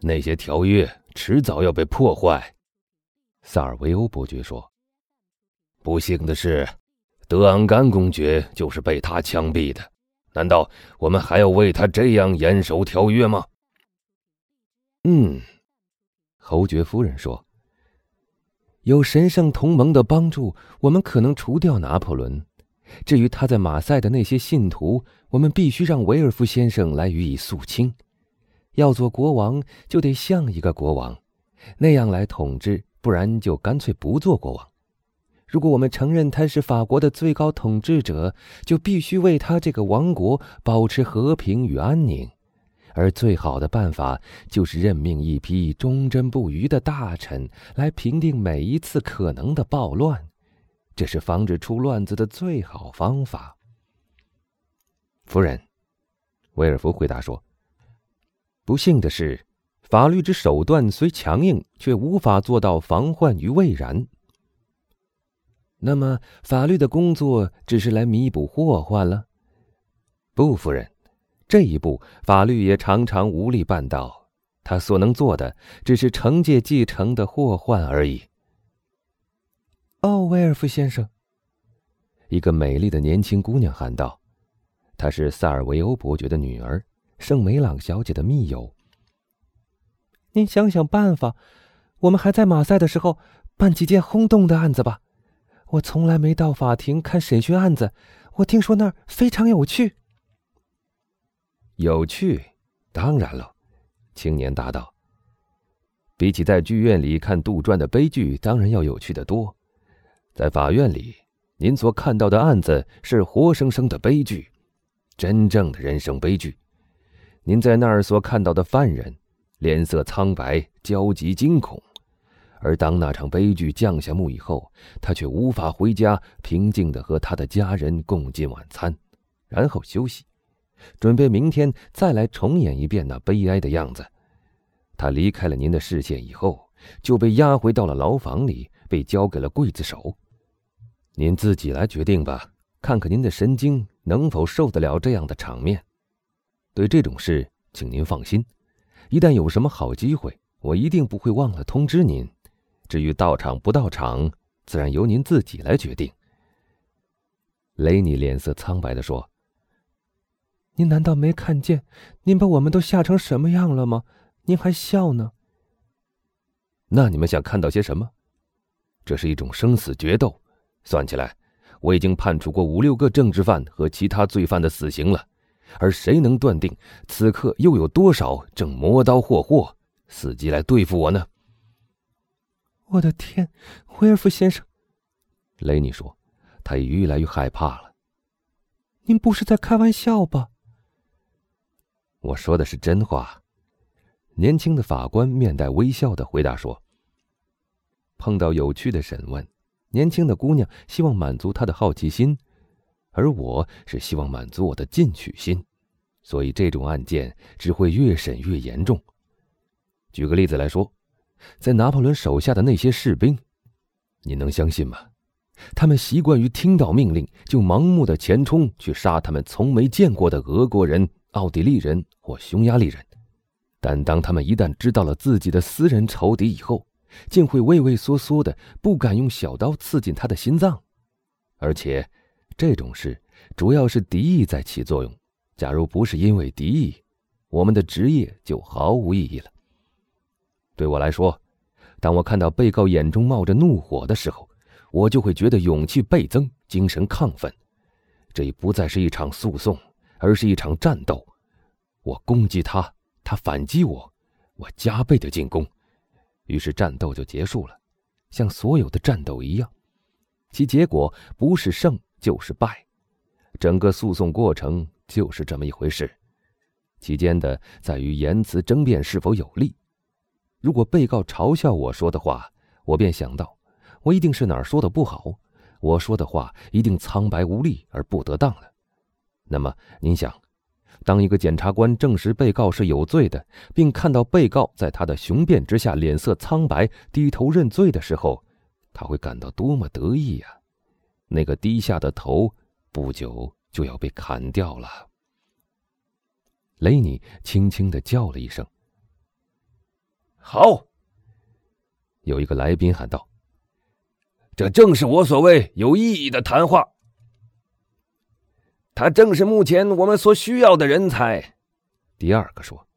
那些条约迟早要被破坏。”萨尔维欧伯爵说。“不幸的是，德昂甘公爵就是被他枪毙的。难道我们还要为他这样严守条约吗？”嗯，侯爵夫人说：“有神圣同盟的帮助，我们可能除掉拿破仑。至于他在马赛的那些信徒，我们必须让维尔夫先生来予以肃清。要做国王，就得像一个国王，那样来统治；不然，就干脆不做国王。如果我们承认他是法国的最高统治者，就必须为他这个王国保持和平与安宁。”而最好的办法就是任命一批忠贞不渝的大臣来平定每一次可能的暴乱，这是防止出乱子的最好方法。夫人，威尔福回答说：“不幸的是，法律之手段虽强硬，却无法做到防患于未然。那么，法律的工作只是来弥补祸患了？不，夫人。”这一步，法律也常常无力办到。他所能做的，只是惩戒继承的祸患而已。哦，威尔夫先生，一个美丽的年轻姑娘喊道：“她是萨尔维欧伯爵的女儿，圣梅朗小姐的密友。您想想办法，我们还在马赛的时候办几件轰动的案子吧。我从来没到法庭看审讯案子，我听说那儿非常有趣。”有趣，当然了，青年答道。比起在剧院里看杜撰的悲剧，当然要有趣的多。在法院里，您所看到的案子是活生生的悲剧，真正的人生悲剧。您在那儿所看到的犯人，脸色苍白、焦急、惊恐，而当那场悲剧降下幕以后，他却无法回家，平静的和他的家人共进晚餐，然后休息。准备明天再来重演一遍那悲哀的样子。他离开了您的视线以后，就被押回到了牢房里，被交给了刽子手。您自己来决定吧，看看您的神经能否受得了这样的场面。对这种事，请您放心，一旦有什么好机会，我一定不会忘了通知您。至于到场不到场，自然由您自己来决定。雷尼脸色苍白地说。您难道没看见，您把我们都吓成什么样了吗？您还笑呢？那你们想看到些什么？这是一种生死决斗，算起来，我已经判处过五六个政治犯和其他罪犯的死刑了，而谁能断定此刻又有多少正磨刀霍霍，伺机来对付我呢？我的天，威尔夫先生，雷尼说，他也越来越害怕了。您不是在开玩笑吧？我说的是真话。年轻的法官面带微笑的回答说：“碰到有趣的审问，年轻的姑娘希望满足她的好奇心，而我是希望满足我的进取心，所以这种案件只会越审越严重。举个例子来说，在拿破仑手下的那些士兵，你能相信吗？他们习惯于听到命令就盲目的前冲去杀他们从没见过的俄国人。”奥地利人或匈牙利人，但当他们一旦知道了自己的私人仇敌以后，竟会畏畏缩缩的，不敢用小刀刺进他的心脏。而且，这种事主要是敌意在起作用。假如不是因为敌意，我们的职业就毫无意义了。对我来说，当我看到被告眼中冒着怒火的时候，我就会觉得勇气倍增，精神亢奋。这已不再是一场诉讼。而是一场战斗，我攻击他，他反击我，我加倍的进攻，于是战斗就结束了，像所有的战斗一样，其结果不是胜就是败，整个诉讼过程就是这么一回事，其间的在于言辞争辩是否有利。如果被告嘲笑我说的话，我便想到，我一定是哪儿说的不好，我说的话一定苍白无力而不得当了。那么，您想，当一个检察官证实被告是有罪的，并看到被告在他的雄辩之下脸色苍白、低头认罪的时候，他会感到多么得意呀！那个低下的头，不久就要被砍掉了。雷尼轻轻的叫了一声：“好！有一个来宾喊道：“这正是我所谓有意义的谈话。他正是目前我们所需要的人才。”第二个说：“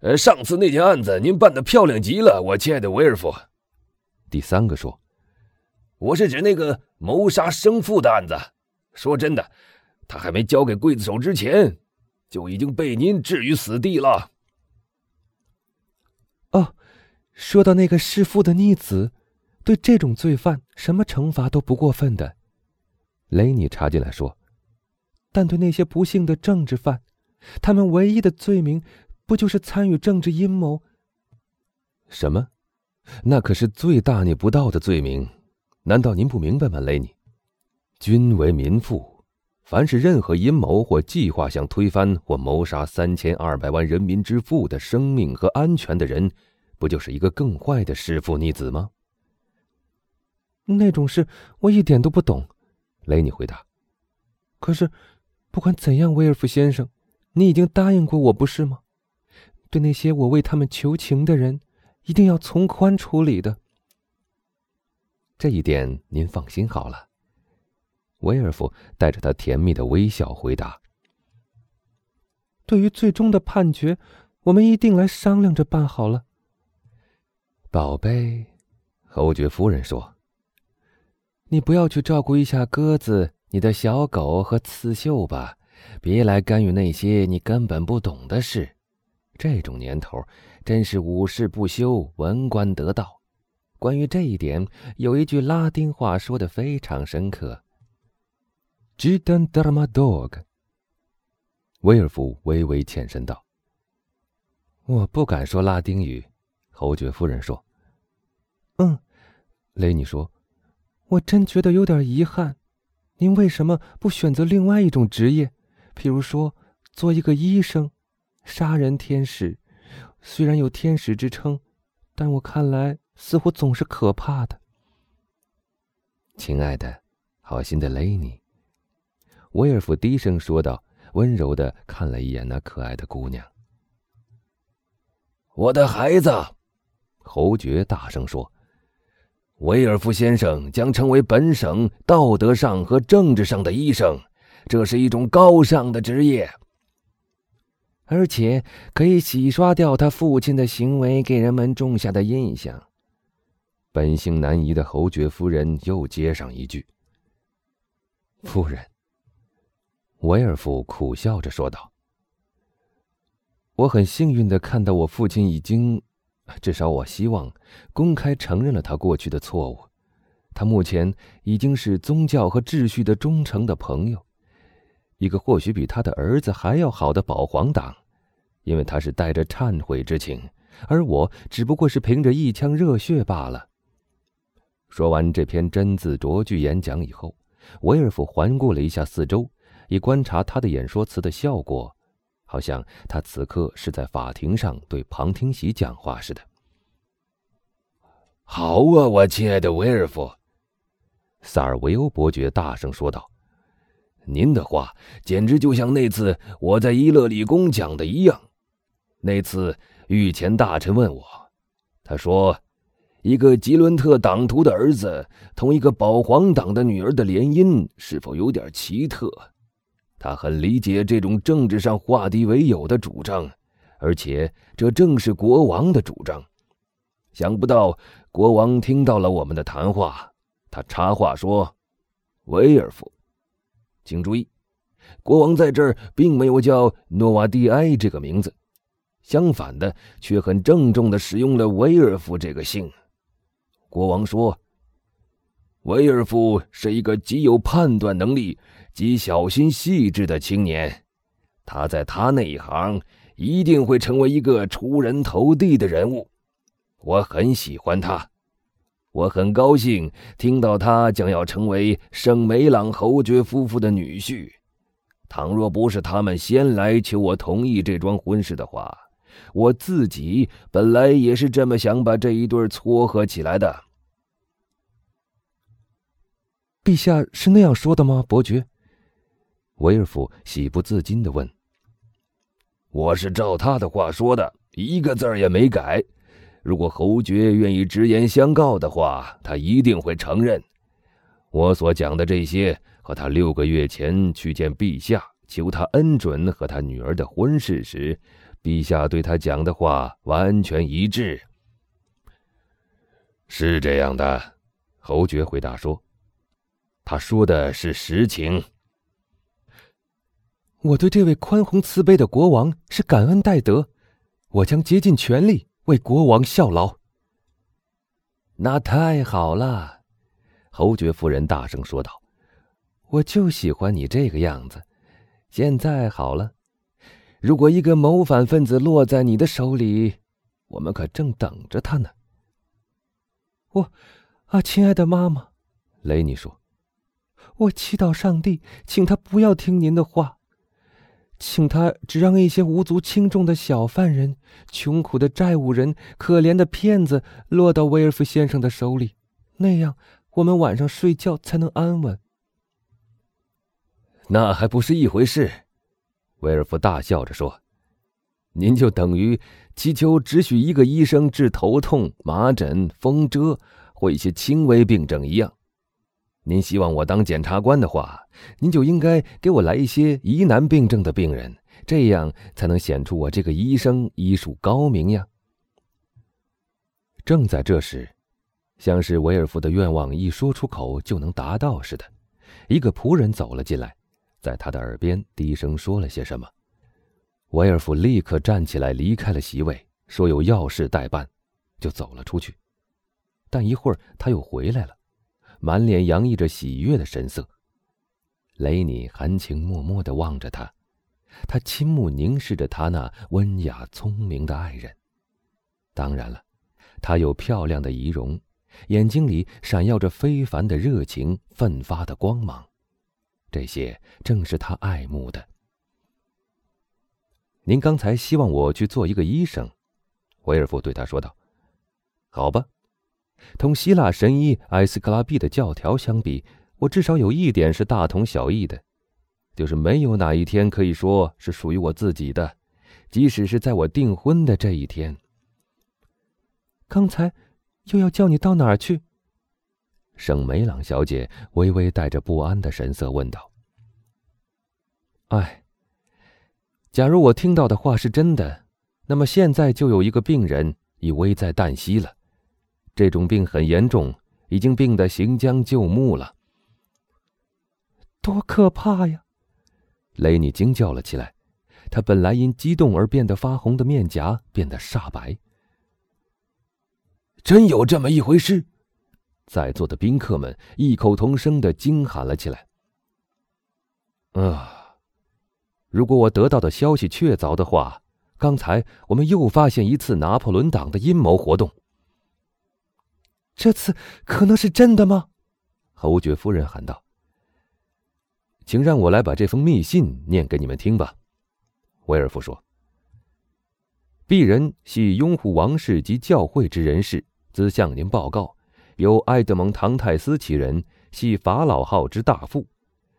呃，上次那件案子您办的漂亮极了，我亲爱的威尔夫。”第三个说：“我是指那个谋杀生父的案子。说真的，他还没交给刽子手之前，就已经被您置于死地了。”哦，说到那个弑父的逆子，对这种罪犯，什么惩罚都不过分的。雷尼插进来说：“但对那些不幸的政治犯，他们唯一的罪名，不就是参与政治阴谋？”什么？那可是最大逆不道的罪名，难道您不明白吗，雷尼？君为民父，凡是任何阴谋或计划想推翻或谋杀三千二百万人民之父的生命和安全的人，不就是一个更坏的弑父逆子吗？那种事我一点都不懂，雷尼回答。可是，不管怎样，威尔夫先生，你已经答应过我，不是吗？对那些我为他们求情的人。一定要从宽处理的，这一点您放心好了。威尔夫带着他甜蜜的微笑回答：“对于最终的判决，我们一定来商量着办好了。”宝贝，侯爵夫人说：“你不要去照顾一下鸽子、你的小狗和刺绣吧，别来干预那些你根本不懂的事。这种年头。”真是五事不休，文官得道。关于这一点，有一句拉丁话说的非常深刻。“Gidan dramadog。”威尔夫微微欠身道：“我不敢说拉丁语。”侯爵夫人说：“嗯。”雷尼说：“我真觉得有点遗憾。您为什么不选择另外一种职业，譬如说做一个医生，杀人天使？”虽然有天使之称，但我看来似乎总是可怕的。亲爱的，好心的雷尼，威尔夫低声说道，温柔的看了一眼那可爱的姑娘。我的孩子，侯爵大声说：“威尔夫先生将成为本省道德上和政治上的医生，这是一种高尚的职业。”而且可以洗刷掉他父亲的行为给人们种下的印象。本性难移的侯爵夫人又接上一句：“夫人。”维尔夫苦笑着说道：“我很幸运的看到我父亲已经，至少我希望，公开承认了他过去的错误。他目前已经是宗教和秩序的忠诚的朋友。”一个或许比他的儿子还要好的保皇党，因为他是带着忏悔之情，而我只不过是凭着一腔热血罢了。说完这篇真字卓句演讲以后，维尔夫环顾了一下四周，以观察他的演说词的效果，好像他此刻是在法庭上对旁听席讲话似的。好啊，我亲爱的维尔夫，萨尔维欧伯爵大声说道。您的话简直就像那次我在伊勒里宫讲的一样。那次御前大臣问我，他说：“一个吉伦特党徒的儿子同一个保皇党的女儿的联姻是否有点奇特？”他很理解这种政治上化敌为友的主张，而且这正是国王的主张。想不到国王听到了我们的谈话，他插话说：“威尔夫。”请注意，国王在这儿并没有叫诺瓦蒂埃这个名字，相反的，却很郑重的使用了威尔夫这个姓。国王说：“威尔夫是一个极有判断能力、极小心细致的青年，他在他那一行一定会成为一个出人头地的人物。我很喜欢他。”我很高兴听到他将要成为圣梅朗侯爵夫妇的女婿。倘若不是他们先来求我同意这桩婚事的话，我自己本来也是这么想把这一对撮合起来的。陛下是那样说的吗，伯爵？威尔夫喜不自禁的问。我是照他的话说的，一个字也没改。如果侯爵愿意直言相告的话，他一定会承认。我所讲的这些，和他六个月前去见陛下，求他恩准和他女儿的婚事时，陛下对他讲的话完全一致。是这样的，侯爵回答说：“他说的是实情。我对这位宽宏慈悲的国王是感恩戴德，我将竭尽全力为国王效劳。”那太好了，侯爵夫人大声说道：“我就喜欢你这个样子。现在好了，如果一个谋反分子落在你的手里，我们可正等着他呢。”我，啊，亲爱的妈妈，雷尼说：“我祈祷上帝，请他不要听您的话，请他只让一些无足轻重的小犯人、穷苦的债务人、可怜的骗子落到威尔夫先生的手里，那样我们晚上睡觉才能安稳。”那还不是一回事，威尔夫大笑着说：“您就等于……”祈求只许一个医生治头痛、麻疹、风蛰或一些轻微病症一样。您希望我当检察官的话，您就应该给我来一些疑难病症的病人，这样才能显出我这个医生医术高明呀。正在这时，像是维尔夫的愿望一说出口就能达到似的，一个仆人走了进来，在他的耳边低声说了些什么。维尔夫立刻站起来，离开了席位，说有要事待办，就走了出去。但一会儿他又回来了，满脸洋溢着喜悦的神色。雷尼含情脉脉地望着他，他倾目凝视着他那温雅聪明的爱人。当然了，他有漂亮的仪容，眼睛里闪耀着非凡的热情，奋发的光芒，这些正是他爱慕的。您刚才希望我去做一个医生，维尔夫对他说道：“好吧，同希腊神医埃斯克拉庇的教条相比，我至少有一点是大同小异的，就是没有哪一天可以说是属于我自己的，即使是在我订婚的这一天。”刚才又要叫你到哪儿去？圣梅朗小姐微微带着不安的神色问道。“哎。”假如我听到的话是真的，那么现在就有一个病人已危在旦夕了。这种病很严重，已经病得行将就木了。多可怕呀！雷尼惊叫了起来，他本来因激动而变得发红的面颊变得煞白。真有这么一回事？在座的宾客们异口同声的惊喊了起来。啊！如果我得到的消息确凿的话，刚才我们又发现一次拿破仑党的阴谋活动。这次可能是真的吗？侯爵夫人喊道。“请让我来把这封密信念给你们听吧。”威尔夫说。“鄙人系拥护王室及教会之人士，兹向您报告：由埃德蒙·唐泰斯其人，系法老号之大副，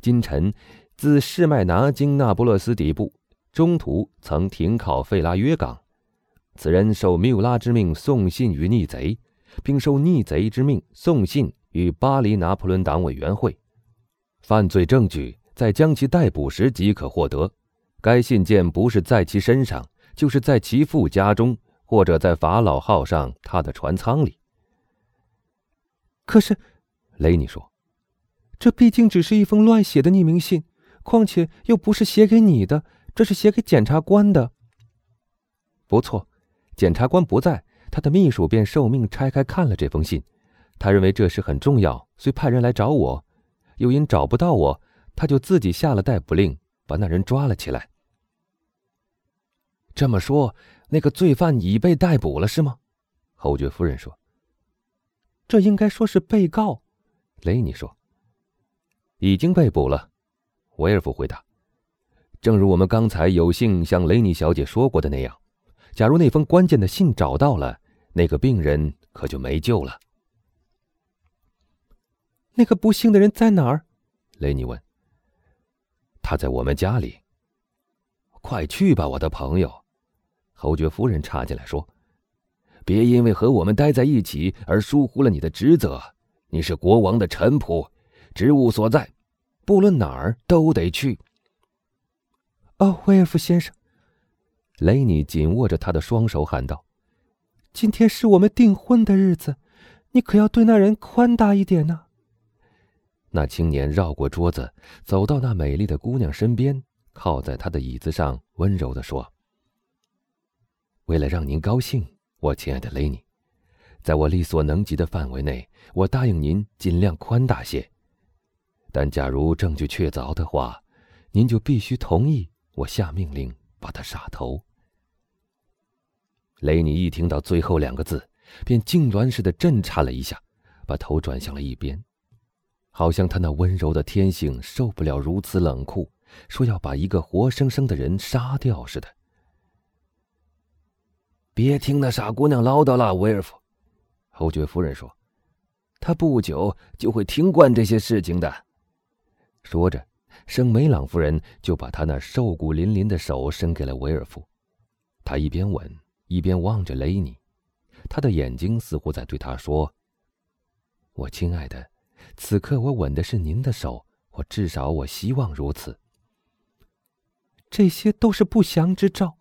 今晨。”自士麦拿经那不勒斯底部，中途曾停靠费拉约港。此人受缪拉之命送信于逆贼，并受逆贼之命送信于巴黎拿破仑党委员会。犯罪证据在将其逮捕时即可获得。该信件不是在其身上，就是在其父家中，或者在法老号上他的船舱里。可是，雷尼说：“这毕竟只是一封乱写的匿名信。”况且又不是写给你的，这是写给检察官的。不错，检察官不在，他的秘书便受命拆开看了这封信。他认为这事很重要，遂派人来找我。又因找不到我，他就自己下了逮捕令，把那人抓了起来。这么说，那个罪犯已被逮捕了，是吗？侯爵夫人说。这应该说是被告，雷尼说。已经被捕了。威尔夫回答：“正如我们刚才有幸向雷尼小姐说过的那样，假如那封关键的信找到了，那个病人可就没救了。”那个不幸的人在哪儿？雷尼问。“他在我们家里。”快去吧，我的朋友。”侯爵夫人插进来说：“别因为和我们待在一起而疏忽了你的职责。你是国王的臣仆，职务所在，不论哪儿都得去。”哦，威尔夫先生，雷尼紧握着他的双手喊道：“今天是我们订婚的日子，你可要对那人宽大一点呢。”那青年绕过桌子，走到那美丽的姑娘身边，靠在她的椅子上，温柔地说：“为了让您高兴，我亲爱的雷尼，在我力所能及的范围内，我答应您尽量宽大些。但假如证据确凿的话，您就必须同意我下命令把他杀头。”雷尼一听到最后两个字，便痉挛似的震颤了一下，把头转向了一边。好像他那温柔的天性受不了如此冷酷，说要把一个活生生的人杀掉似的。别听那傻姑娘唠叨了，威尔夫。侯爵夫人说：“她不久就会听惯这些事情的。”说着，圣梅朗夫人就把她那瘦骨嶙嶙的手伸给了威尔夫。他一边吻，一边望着雷尼，他的眼睛似乎在对他说：“我亲爱的。”此刻我吻的是您的手，我至少我希望如此。这些都是不祥之兆，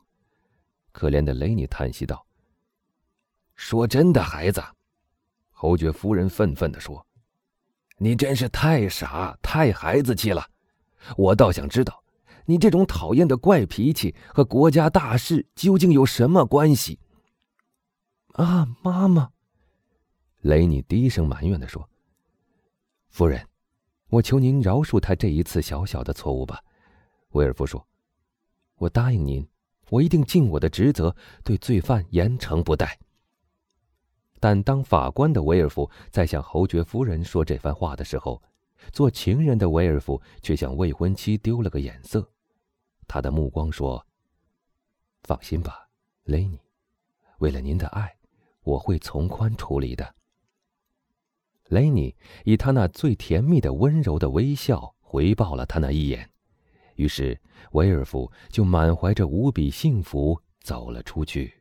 可怜的雷尼叹息道：“说真的，孩子。”侯爵夫人愤愤地说：“你真是太傻、太孩子气了。我倒想知道，你这种讨厌的怪脾气和国家大事究竟有什么关系？”啊，妈妈！雷尼低声埋怨地说。夫人，我求您饶恕他这一次小小的错误吧。”威尔夫说，“我答应您，我一定尽我的职责，对罪犯严惩不贷。”但当法官的威尔夫在向侯爵夫人说这番话的时候，做情人的威尔夫却向未婚妻丢了个眼色，他的目光说：“放心吧，雷尼，为了您的爱，我会从宽处理的。”雷尼以他那最甜蜜的温柔的微笑回报了他那一眼，于是维尔夫就满怀着无比幸福走了出去。